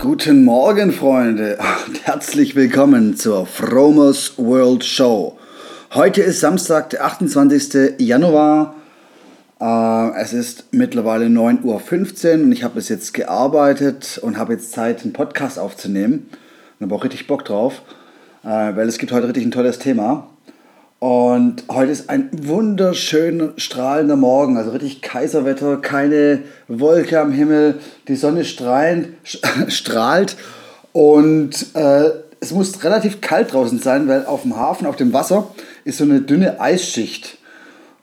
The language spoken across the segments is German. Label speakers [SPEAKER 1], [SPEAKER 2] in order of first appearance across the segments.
[SPEAKER 1] Guten Morgen, Freunde, und herzlich willkommen zur Fromers World Show. Heute ist Samstag, der 28. Januar. Äh, es ist mittlerweile 9.15 Uhr und ich habe bis jetzt gearbeitet und habe jetzt Zeit, einen Podcast aufzunehmen. Und habe auch richtig Bock drauf, äh, weil es gibt heute richtig ein tolles Thema. Und heute ist ein wunderschöner, strahlender Morgen, also richtig Kaiserwetter, keine Wolke am Himmel, die Sonne strahlend, strahlt und äh, es muss relativ kalt draußen sein, weil auf dem Hafen, auf dem Wasser, ist so eine dünne Eisschicht.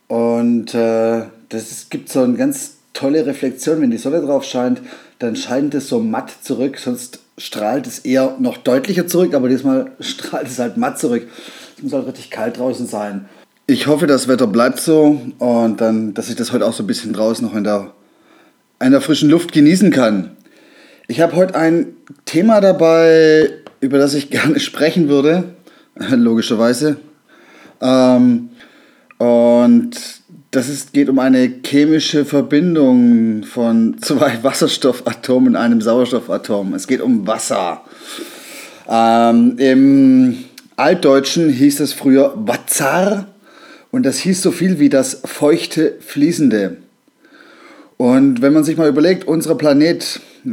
[SPEAKER 1] Und äh, das ist, gibt so eine ganz tolle Reflexion, wenn die Sonne drauf scheint, dann scheint es so matt zurück, sonst strahlt es eher noch deutlicher zurück, aber diesmal strahlt es halt matt zurück. Es muss halt richtig kalt draußen sein. Ich hoffe, das Wetter bleibt so und dann, dass ich das heute auch so ein bisschen draußen noch in der, in der frischen Luft genießen kann. Ich habe heute ein Thema dabei, über das ich gerne sprechen würde, logischerweise. Ähm, und das ist, geht um eine chemische Verbindung von zwei Wasserstoffatomen und einem Sauerstoffatom. Es geht um Wasser. Ähm, Im Altdeutschen hieß es früher Wazar und das hieß so viel wie das feuchte Fließende. Und wenn man sich mal überlegt, unser Planet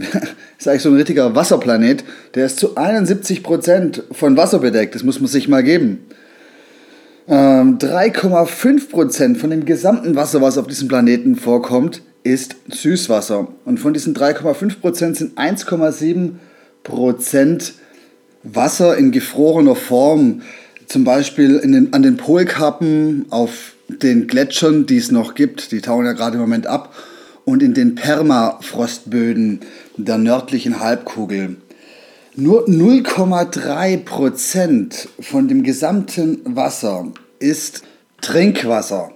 [SPEAKER 1] ist eigentlich so ein richtiger Wasserplanet, der ist zu 71% von Wasser bedeckt. Das muss man sich mal geben. 3,5% ähm, von dem gesamten Wasser, was auf diesem Planeten vorkommt, ist Süßwasser. Und von diesen 3,5% sind 1,7% Wasser in gefrorener Form, zum Beispiel den, an den Polkappen, auf den Gletschern, die es noch gibt, die tauen ja gerade im Moment ab, und in den Permafrostböden der nördlichen Halbkugel. Nur 0,3% von dem gesamten Wasser ist Trinkwasser.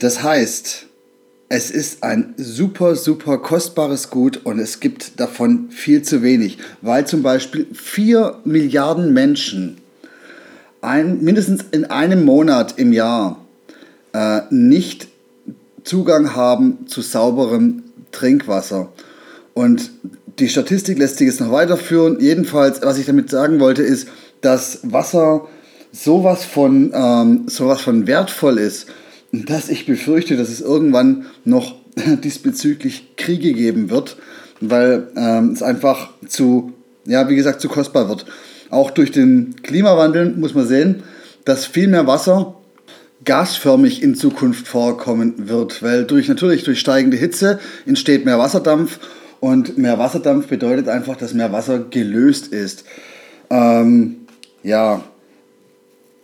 [SPEAKER 1] Das heißt, es ist ein super, super kostbares Gut und es gibt davon viel zu wenig, weil zum Beispiel 4 Milliarden Menschen ein, mindestens in einem Monat im Jahr äh, nicht Zugang haben zu sauberem Trinkwasser. Und die Statistik lässt sich jetzt noch weiterführen. Jedenfalls, was ich damit sagen wollte, ist, dass Wasser sowas von, ähm, sowas von wertvoll ist, dass ich befürchte, dass es irgendwann noch diesbezüglich Kriege geben wird, weil ähm, es einfach zu, ja, wie gesagt, zu kostbar wird. Auch durch den Klimawandel muss man sehen, dass viel mehr Wasser gasförmig in Zukunft vorkommen wird, weil durch natürlich durch steigende Hitze entsteht mehr Wasserdampf und mehr Wasserdampf bedeutet einfach, dass mehr Wasser gelöst ist. Ähm, ja,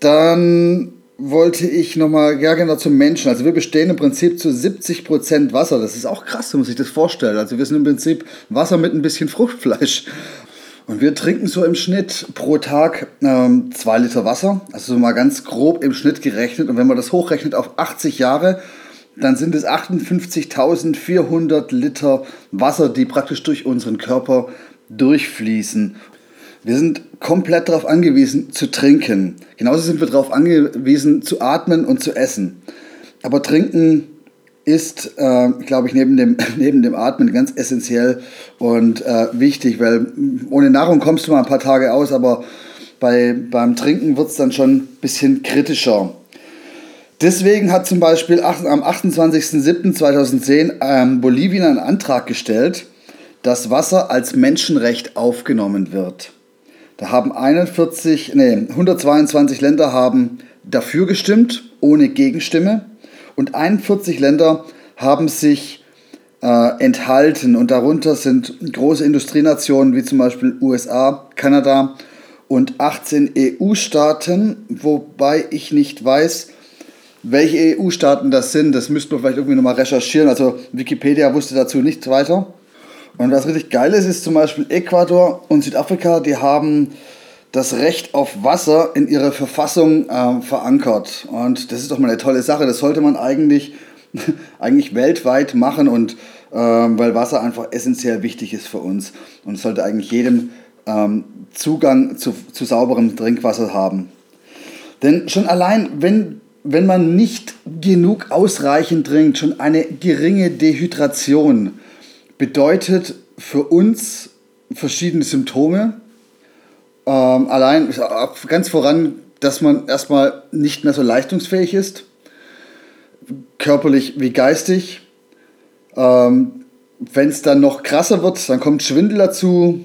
[SPEAKER 1] dann wollte ich nochmal, ja genau, zum Menschen. Also wir bestehen im Prinzip zu 70% Wasser. Das ist auch krass, man sich das vorstellt. Also wir sind im Prinzip Wasser mit ein bisschen Fruchtfleisch. Und wir trinken so im Schnitt pro Tag ähm, zwei Liter Wasser. Also so mal ganz grob im Schnitt gerechnet. Und wenn man das hochrechnet auf 80 Jahre, dann sind es 58.400 Liter Wasser, die praktisch durch unseren Körper durchfließen. Wir sind komplett darauf angewiesen zu trinken. Genauso sind wir darauf angewiesen zu atmen und zu essen. Aber trinken ist, äh, glaube ich, neben dem, neben dem Atmen ganz essentiell und äh, wichtig, weil ohne Nahrung kommst du mal ein paar Tage aus, aber bei, beim Trinken wird es dann schon ein bisschen kritischer. Deswegen hat zum Beispiel am 28.07.2010 ähm, Bolivien einen Antrag gestellt, dass Wasser als Menschenrecht aufgenommen wird. Da haben 41, nee, 122 Länder haben dafür gestimmt, ohne Gegenstimme und 41 Länder haben sich äh, enthalten und darunter sind große Industrienationen wie zum Beispiel USA, Kanada und 18 EU-Staaten, wobei ich nicht weiß, welche EU-Staaten das sind. Das müssten wir vielleicht irgendwie nochmal recherchieren. Also Wikipedia wusste dazu nichts weiter. Und was richtig geil ist, ist zum Beispiel Ecuador und Südafrika, die haben das Recht auf Wasser in ihrer Verfassung äh, verankert. Und das ist doch mal eine tolle Sache. Das sollte man eigentlich, eigentlich weltweit machen und äh, weil Wasser einfach essentiell wichtig ist für uns. Und sollte eigentlich jedem ähm, Zugang zu, zu sauberem Trinkwasser haben. Denn schon allein, wenn, wenn man nicht genug ausreichend trinkt, schon eine geringe Dehydration bedeutet für uns verschiedene Symptome. Ähm, allein ganz voran, dass man erstmal nicht mehr so leistungsfähig ist, körperlich wie geistig. Ähm, Wenn es dann noch krasser wird, dann kommt Schwindel dazu,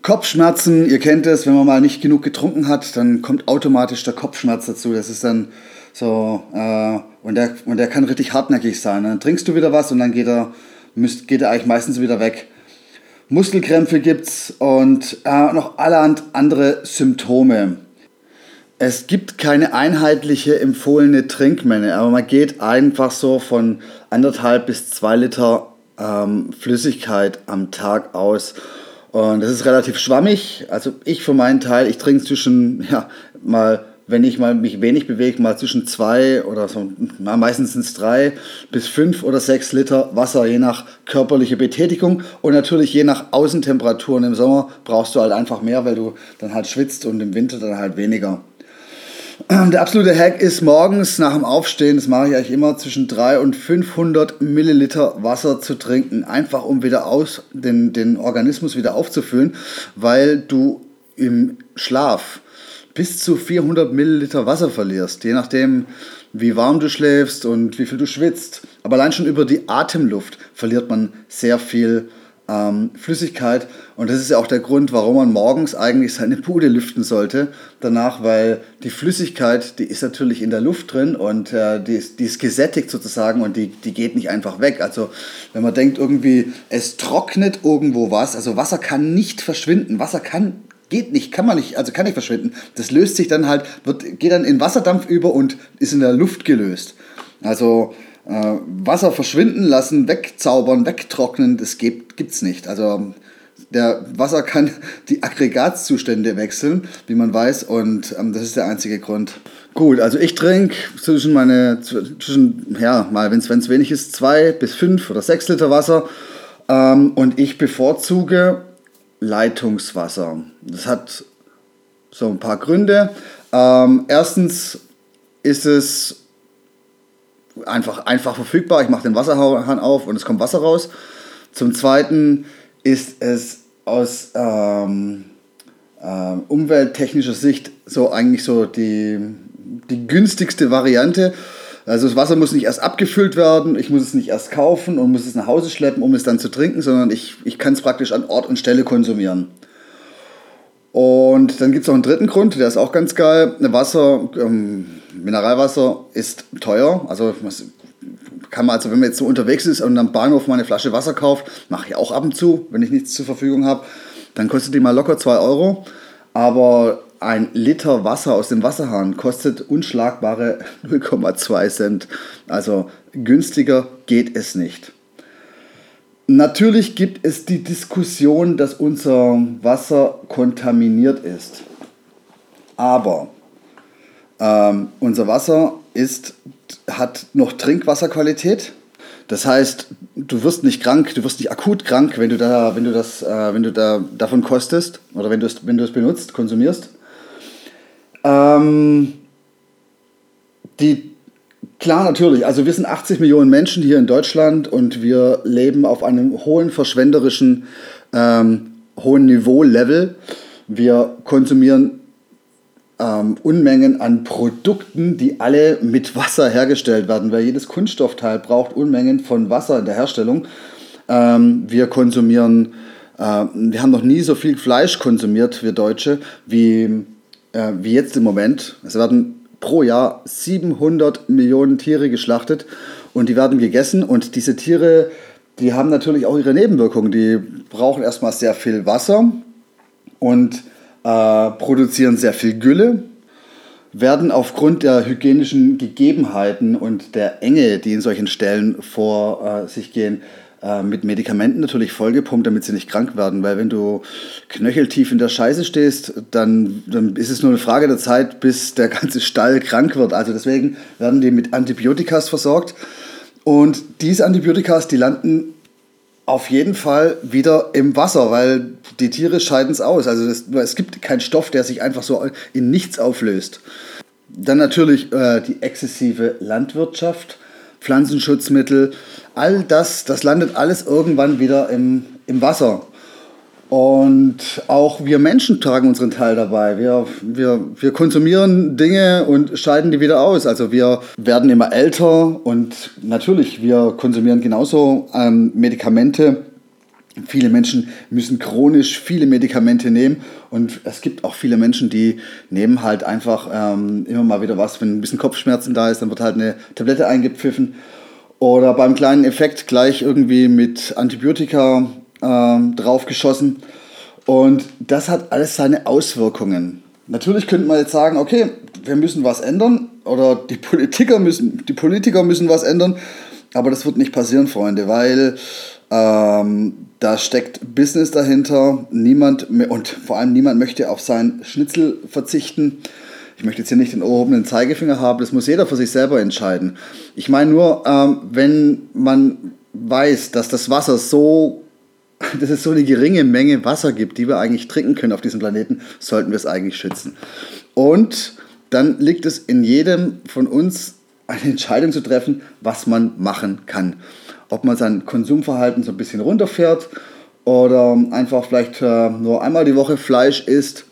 [SPEAKER 1] Kopfschmerzen, ihr kennt es, wenn man mal nicht genug getrunken hat, dann kommt automatisch der Kopfschmerz dazu. Das ist dann so, äh, und, der, und der kann richtig hartnäckig sein. Dann trinkst du wieder was und dann geht er, müsst, geht er eigentlich meistens wieder weg. Muskelkrämpfe gibt es und äh, noch allerhand andere Symptome. Es gibt keine einheitliche empfohlene Trinkmenge, aber man geht einfach so von anderthalb bis zwei Liter ähm, Flüssigkeit am Tag aus. Und das ist relativ schwammig. Also ich für meinen Teil, ich trinke zwischen, ja, mal, wenn ich mal mich wenig bewege, mal zwischen zwei oder so, meistens drei bis fünf oder sechs Liter Wasser, je nach körperlicher Betätigung. Und natürlich je nach Außentemperaturen im Sommer brauchst du halt einfach mehr, weil du dann halt schwitzt und im Winter dann halt weniger. Der absolute Hack ist morgens nach dem Aufstehen, das mache ich eigentlich immer, zwischen 300 und 500 Milliliter Wasser zu trinken. Einfach um wieder aus, den, den Organismus wieder aufzufüllen, weil du im Schlaf bis zu 400 Milliliter Wasser verlierst, je nachdem, wie warm du schläfst und wie viel du schwitzt. Aber allein schon über die Atemluft verliert man sehr viel ähm, Flüssigkeit. Und das ist ja auch der Grund, warum man morgens eigentlich seine Bude lüften sollte. Danach, weil die Flüssigkeit, die ist natürlich in der Luft drin und äh, die, ist, die ist gesättigt sozusagen und die, die geht nicht einfach weg. Also wenn man denkt irgendwie, es trocknet irgendwo was, also Wasser kann nicht verschwinden. Wasser kann geht nicht, kann man nicht, also kann nicht verschwinden. Das löst sich dann halt, wird, geht dann in Wasserdampf über und ist in der Luft gelöst. Also äh, Wasser verschwinden lassen, wegzaubern, wegtrocknen, das gibt es nicht. Also der Wasser kann die Aggregatzustände wechseln, wie man weiß, und ähm, das ist der einzige Grund. Gut, also ich trinke zwischen meine, zwischen, ja, mal wenn es wenig ist, zwei bis fünf oder sechs Liter Wasser ähm, und ich bevorzuge Leitungswasser. Das hat so ein paar Gründe. Ähm, erstens ist es einfach, einfach verfügbar. Ich mache den Wasserhahn auf und es kommt Wasser raus. Zum Zweiten ist es aus ähm, äh, umwelttechnischer Sicht so eigentlich so die, die günstigste Variante. Also das Wasser muss nicht erst abgefüllt werden, ich muss es nicht erst kaufen und muss es nach Hause schleppen, um es dann zu trinken, sondern ich, ich kann es praktisch an Ort und Stelle konsumieren. Und dann gibt es noch einen dritten Grund, der ist auch ganz geil. Wasser, ähm, Mineralwasser ist teuer. Also kann man, also wenn man jetzt so unterwegs ist und am Bahnhof mal eine Flasche Wasser kauft, mache ich auch ab und zu, wenn ich nichts zur Verfügung habe, dann kostet die mal locker 2 Euro. Aber ein Liter Wasser aus dem Wasserhahn kostet unschlagbare 0,2 Cent. Also günstiger geht es nicht. Natürlich gibt es die Diskussion, dass unser Wasser kontaminiert ist. Aber ähm, unser Wasser ist, hat noch Trinkwasserqualität. Das heißt, du wirst nicht krank, du wirst nicht akut krank, wenn du, da, wenn du, das, äh, wenn du da, davon kostest oder wenn du es, wenn du es benutzt, konsumierst. Ähm, die Klar, natürlich. Also wir sind 80 Millionen Menschen hier in Deutschland und wir leben auf einem hohen verschwenderischen, ähm, hohen Niveau-Level. Wir konsumieren ähm, Unmengen an Produkten, die alle mit Wasser hergestellt werden, weil jedes Kunststoffteil braucht Unmengen von Wasser in der Herstellung. Ähm, wir konsumieren, äh, wir haben noch nie so viel Fleisch konsumiert, wir Deutsche, wie, äh, wie jetzt im Moment. Es werden pro Jahr 700 Millionen Tiere geschlachtet und die werden gegessen und diese Tiere, die haben natürlich auch ihre Nebenwirkungen. Die brauchen erstmal sehr viel Wasser und äh, produzieren sehr viel Gülle, werden aufgrund der hygienischen Gegebenheiten und der Enge, die in solchen Stellen vor äh, sich gehen, äh, mit Medikamenten natürlich vollgepumpt, damit sie nicht krank werden. Weil wenn du knöcheltief in der Scheiße stehst, dann, dann ist es nur eine Frage der Zeit, bis der ganze Stall krank wird. Also deswegen werden die mit Antibiotikas versorgt. Und diese Antibiotikas, die landen auf jeden Fall wieder im Wasser, weil die Tiere scheiden es aus. Also es, es gibt keinen Stoff, der sich einfach so in nichts auflöst. Dann natürlich äh, die exzessive Landwirtschaft, Pflanzenschutzmittel, all das, das landet alles irgendwann wieder im, im Wasser. Und auch wir Menschen tragen unseren Teil dabei. Wir, wir, wir konsumieren Dinge und scheiden die wieder aus. Also wir werden immer älter und natürlich, wir konsumieren genauso ähm, Medikamente. Viele Menschen müssen chronisch viele Medikamente nehmen und es gibt auch viele Menschen, die nehmen halt einfach ähm, immer mal wieder was, wenn ein bisschen Kopfschmerzen da ist, dann wird halt eine Tablette eingepfiffen oder beim kleinen Effekt gleich irgendwie mit Antibiotika ähm, draufgeschossen. Und das hat alles seine Auswirkungen. Natürlich könnte man jetzt sagen, okay, wir müssen was ändern oder die Politiker müssen, die Politiker müssen was ändern, aber das wird nicht passieren, Freunde, weil ähm, da steckt Business dahinter. Niemand und vor allem niemand möchte auf sein Schnitzel verzichten. Ich möchte jetzt hier nicht den erhobenen Zeigefinger haben, das muss jeder für sich selber entscheiden. Ich meine nur, ähm, wenn man weiß, dass das Wasser so dass es so eine geringe Menge Wasser gibt, die wir eigentlich trinken können auf diesem Planeten, sollten wir es eigentlich schützen. Und dann liegt es in jedem von uns, eine Entscheidung zu treffen, was man machen kann. Ob man sein Konsumverhalten so ein bisschen runterfährt oder einfach vielleicht äh, nur einmal die Woche Fleisch isst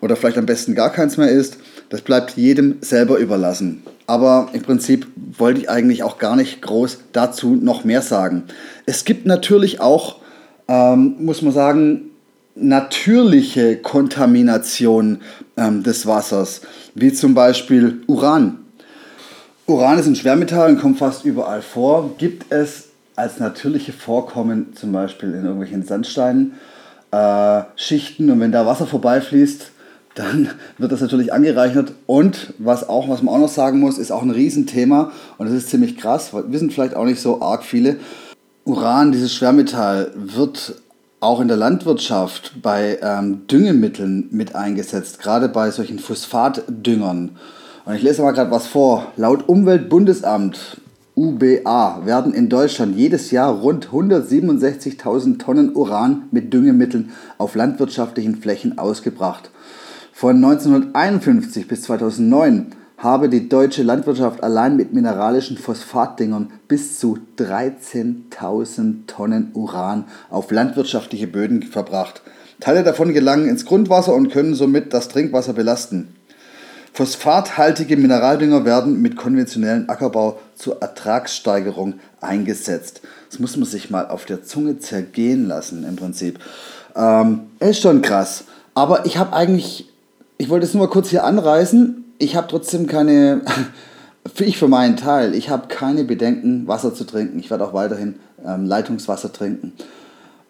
[SPEAKER 1] oder vielleicht am besten gar keins mehr isst, das bleibt jedem selber überlassen. Aber im Prinzip wollte ich eigentlich auch gar nicht groß dazu noch mehr sagen. Es gibt natürlich auch ähm, muss man sagen, natürliche Kontamination ähm, des Wassers, wie zum Beispiel Uran. Uran ist ein Schwermetall und kommt fast überall vor. Gibt es als natürliche Vorkommen zum Beispiel in irgendwelchen Sandsteinen, äh, Schichten und wenn da Wasser vorbeifließt, dann wird das natürlich angereichert. Und was, auch, was man auch noch sagen muss, ist auch ein Riesenthema und das ist ziemlich krass, wissen vielleicht auch nicht so arg viele. Uran, dieses Schwermetall, wird auch in der Landwirtschaft bei ähm, Düngemitteln mit eingesetzt, gerade bei solchen Phosphatdüngern. Und ich lese mal gerade was vor. Laut Umweltbundesamt UBA werden in Deutschland jedes Jahr rund 167.000 Tonnen Uran mit Düngemitteln auf landwirtschaftlichen Flächen ausgebracht. Von 1951 bis 2009 habe die deutsche Landwirtschaft allein mit mineralischen Phosphatdingern bis zu 13.000 Tonnen Uran auf landwirtschaftliche Böden verbracht. Teile davon gelangen ins Grundwasser und können somit das Trinkwasser belasten. Phosphathaltige Mineraldünger werden mit konventionellen Ackerbau zur Ertragssteigerung eingesetzt. Das muss man sich mal auf der Zunge zergehen lassen im Prinzip. Ähm, ist schon krass. Aber ich habe eigentlich, ich wollte es nur mal kurz hier anreißen ich habe trotzdem keine, für ich für meinen Teil, ich habe keine Bedenken, Wasser zu trinken. Ich werde auch weiterhin ähm, Leitungswasser trinken,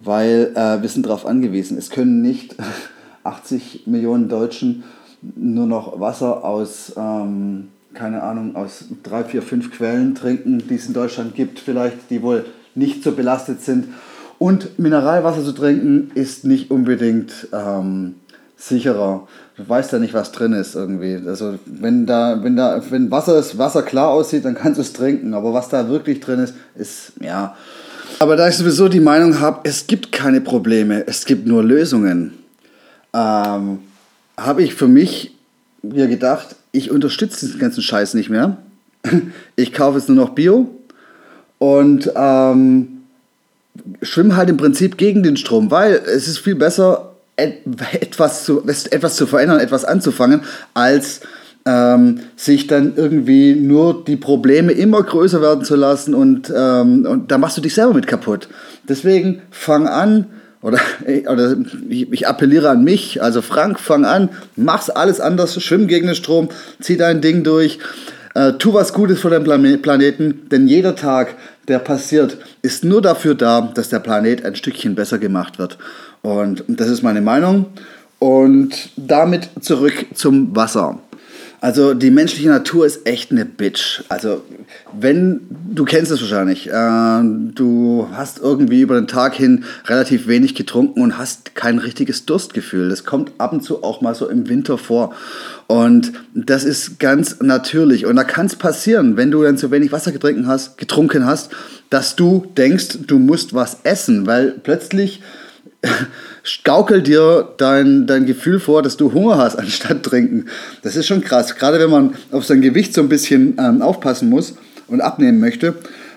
[SPEAKER 1] weil äh, wir sind darauf angewiesen. Es können nicht 80 Millionen Deutschen nur noch Wasser aus, ähm, keine Ahnung, aus drei, vier, fünf Quellen trinken, die es in Deutschland gibt, vielleicht, die wohl nicht so belastet sind. Und Mineralwasser zu trinken ist nicht unbedingt ähm, sicherer. Du weißt ja nicht, was drin ist irgendwie. Also wenn da, wenn da, wenn Wasser ist, Wasser klar aussieht, dann kannst du es trinken. Aber was da wirklich drin ist, ist ja. Aber da ich sowieso die Meinung habe, es gibt keine Probleme, es gibt nur Lösungen, ähm, habe ich für mich mir gedacht, ich unterstütze diesen ganzen Scheiß nicht mehr. Ich kaufe jetzt nur noch Bio und ähm, schwimme halt im Prinzip gegen den Strom, weil es ist viel besser, etwas zu, etwas zu verändern, etwas anzufangen, als ähm, sich dann irgendwie nur die Probleme immer größer werden zu lassen und, ähm, und da machst du dich selber mit kaputt. Deswegen fang an, oder, oder ich, ich, appelliere an mich, also Frank, fang an, mach's alles anders, schwimm gegen den Strom, zieh dein Ding durch, äh, tu was Gutes für deinen Planeten, denn jeder Tag, der passiert, ist nur dafür da, dass der Planet ein Stückchen besser gemacht wird. Und das ist meine Meinung. Und damit zurück zum Wasser. Also die menschliche Natur ist echt eine Bitch. Also wenn, du kennst es wahrscheinlich, äh, du hast irgendwie über den Tag hin relativ wenig getrunken und hast kein richtiges Durstgefühl. Das kommt ab und zu auch mal so im Winter vor. Und das ist ganz natürlich. Und da kann es passieren, wenn du dann zu wenig Wasser getrunken hast, getrunken hast, dass du denkst, du musst was essen, weil plötzlich gaukelt dir dein, dein Gefühl vor, dass du Hunger hast, anstatt trinken. Das ist schon krass. Gerade wenn man auf sein Gewicht so ein bisschen ähm, aufpassen muss und abnehmen möchte,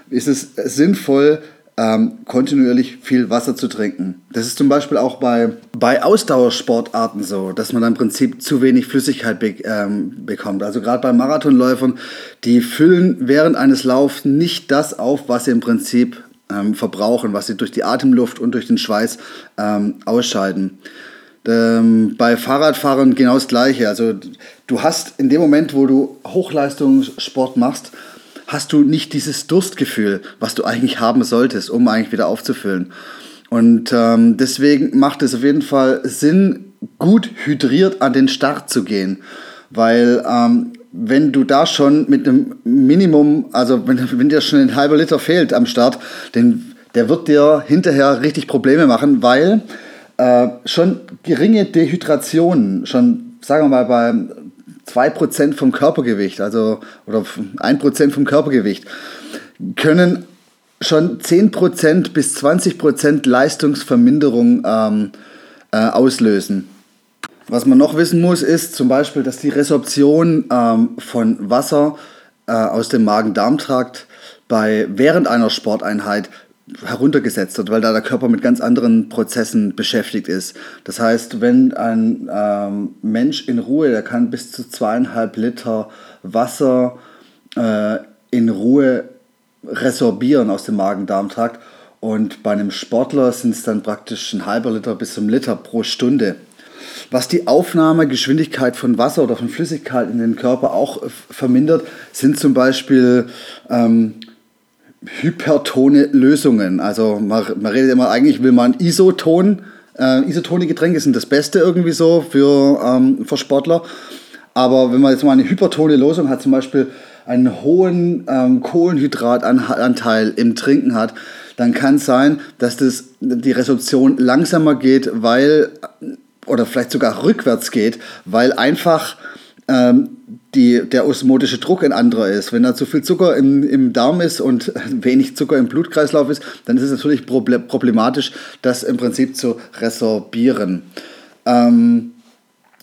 [SPEAKER 1] ist es sinnvoll, ähm, kontinuierlich viel Wasser zu trinken. Das ist zum Beispiel auch bei, bei Ausdauersportarten so, dass man im Prinzip zu wenig Flüssigkeit be ähm, bekommt. Also gerade bei Marathonläufern, die füllen während eines Laufs nicht das auf, was sie im Prinzip ähm, verbrauchen, was sie durch die Atemluft und durch den Schweiß ähm, ausscheiden. Ähm, bei Fahrradfahrern genau das Gleiche. Also du hast in dem Moment, wo du Hochleistungssport machst, hast du nicht dieses Durstgefühl, was du eigentlich haben solltest, um eigentlich wieder aufzufüllen. Und ähm, deswegen macht es auf jeden Fall Sinn, gut hydriert an den Start zu gehen, weil ähm, wenn du da schon mit einem Minimum, also wenn, wenn dir schon ein halber Liter fehlt am Start, den, der wird dir hinterher richtig Probleme machen, weil äh, schon geringe Dehydrationen, schon sagen wir mal bei 2% vom Körpergewicht, also oder 1% vom Körpergewicht, können schon 10% bis 20% Leistungsverminderung ähm, äh, auslösen. Was man noch wissen muss, ist zum Beispiel, dass die Resorption ähm, von Wasser äh, aus dem Magen-Darm-Trakt bei, während einer Sporteinheit heruntergesetzt wird, weil da der Körper mit ganz anderen Prozessen beschäftigt ist. Das heißt, wenn ein ähm, Mensch in Ruhe, der kann bis zu zweieinhalb Liter Wasser äh, in Ruhe resorbieren aus dem Magen-Darm-Trakt und bei einem Sportler sind es dann praktisch ein halber Liter bis zum Liter pro Stunde. Was die Aufnahmegeschwindigkeit von Wasser oder von Flüssigkeit in den Körper auch vermindert, sind zum Beispiel ähm, hypertone Lösungen. Also man, man, redet immer, eigentlich will man Isoton. Äh, isotone Getränke sind das Beste irgendwie so für, ähm, für Sportler. Aber wenn man jetzt mal eine hypertone Lösung hat, zum Beispiel einen hohen ähm, Kohlenhydratanteil im Trinken hat, dann kann es sein, dass das, die Resorption langsamer geht, weil oder vielleicht sogar rückwärts geht, weil einfach ähm, die, der osmotische Druck ein anderer ist. Wenn da zu viel Zucker im, im Darm ist und wenig Zucker im Blutkreislauf ist, dann ist es natürlich problematisch, das im Prinzip zu resorbieren. Ähm,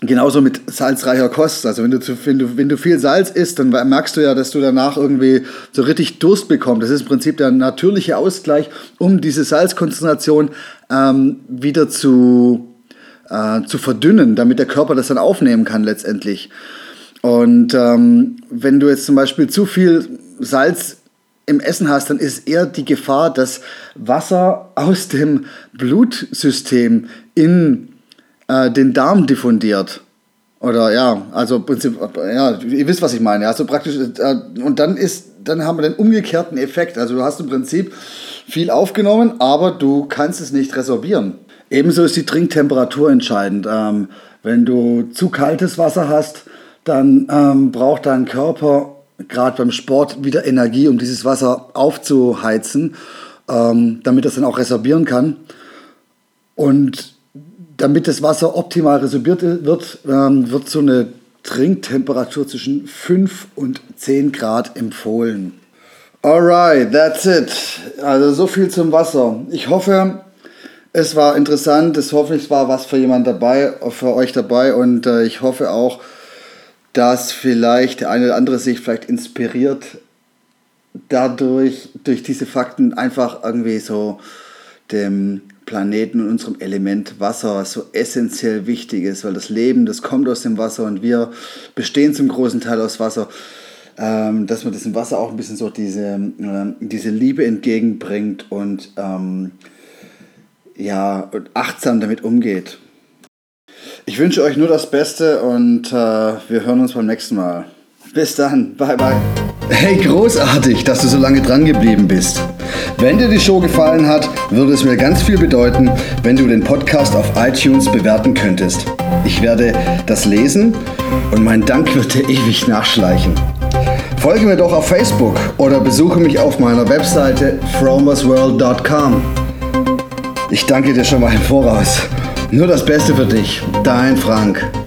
[SPEAKER 1] genauso mit salzreicher Kost. Also wenn du, zu, wenn, du, wenn du viel Salz isst, dann merkst du ja, dass du danach irgendwie so richtig Durst bekommst. Das ist im Prinzip der natürliche Ausgleich, um diese Salzkonzentration ähm, wieder zu äh, zu verdünnen, damit der Körper das dann aufnehmen kann letztendlich. Und ähm, wenn du jetzt zum Beispiel zu viel Salz im Essen hast, dann ist eher die Gefahr, dass Wasser aus dem Blutsystem in äh, den Darm diffundiert. Oder ja, also Prinzip, ja, ihr wisst, was ich meine. Also praktisch, äh, und dann ist, dann haben wir den umgekehrten Effekt. Also du hast im Prinzip viel aufgenommen, aber du kannst es nicht resorbieren. Ebenso ist die Trinktemperatur entscheidend. Ähm, wenn du zu kaltes Wasser hast, dann ähm, braucht dein Körper gerade beim Sport wieder Energie, um dieses Wasser aufzuheizen, ähm, damit es dann auch resorbieren kann. Und damit das Wasser optimal resorbiert wird, ähm, wird so eine Trinktemperatur zwischen 5 und 10 Grad empfohlen. Alright, that's it. Also so viel zum Wasser. Ich hoffe, es war interessant. Es hoffentlich war was für jemand dabei, für euch dabei. Und äh, ich hoffe auch, dass vielleicht der eine oder andere sich vielleicht inspiriert dadurch, durch diese Fakten einfach irgendwie so dem Planeten und unserem Element Wasser, was so essentiell wichtig ist, weil das Leben, das kommt aus dem Wasser und wir bestehen zum großen Teil aus Wasser, ähm, dass man diesem Wasser auch ein bisschen so diese, äh, diese Liebe entgegenbringt und ähm, ja, achtsam damit umgeht. Ich wünsche euch nur das Beste und äh, wir hören uns beim nächsten Mal. Bis dann, bye bye. Hey, großartig, dass du so lange dran geblieben bist. Wenn dir die Show gefallen hat, würde es mir ganz viel bedeuten, wenn du den Podcast auf iTunes bewerten könntest. Ich werde das lesen und mein Dank wird dir ewig nachschleichen. Folge mir doch auf Facebook oder besuche mich auf meiner Webseite fromersworld.com. Ich danke dir schon mal im Voraus. Nur das Beste für dich, dein Frank.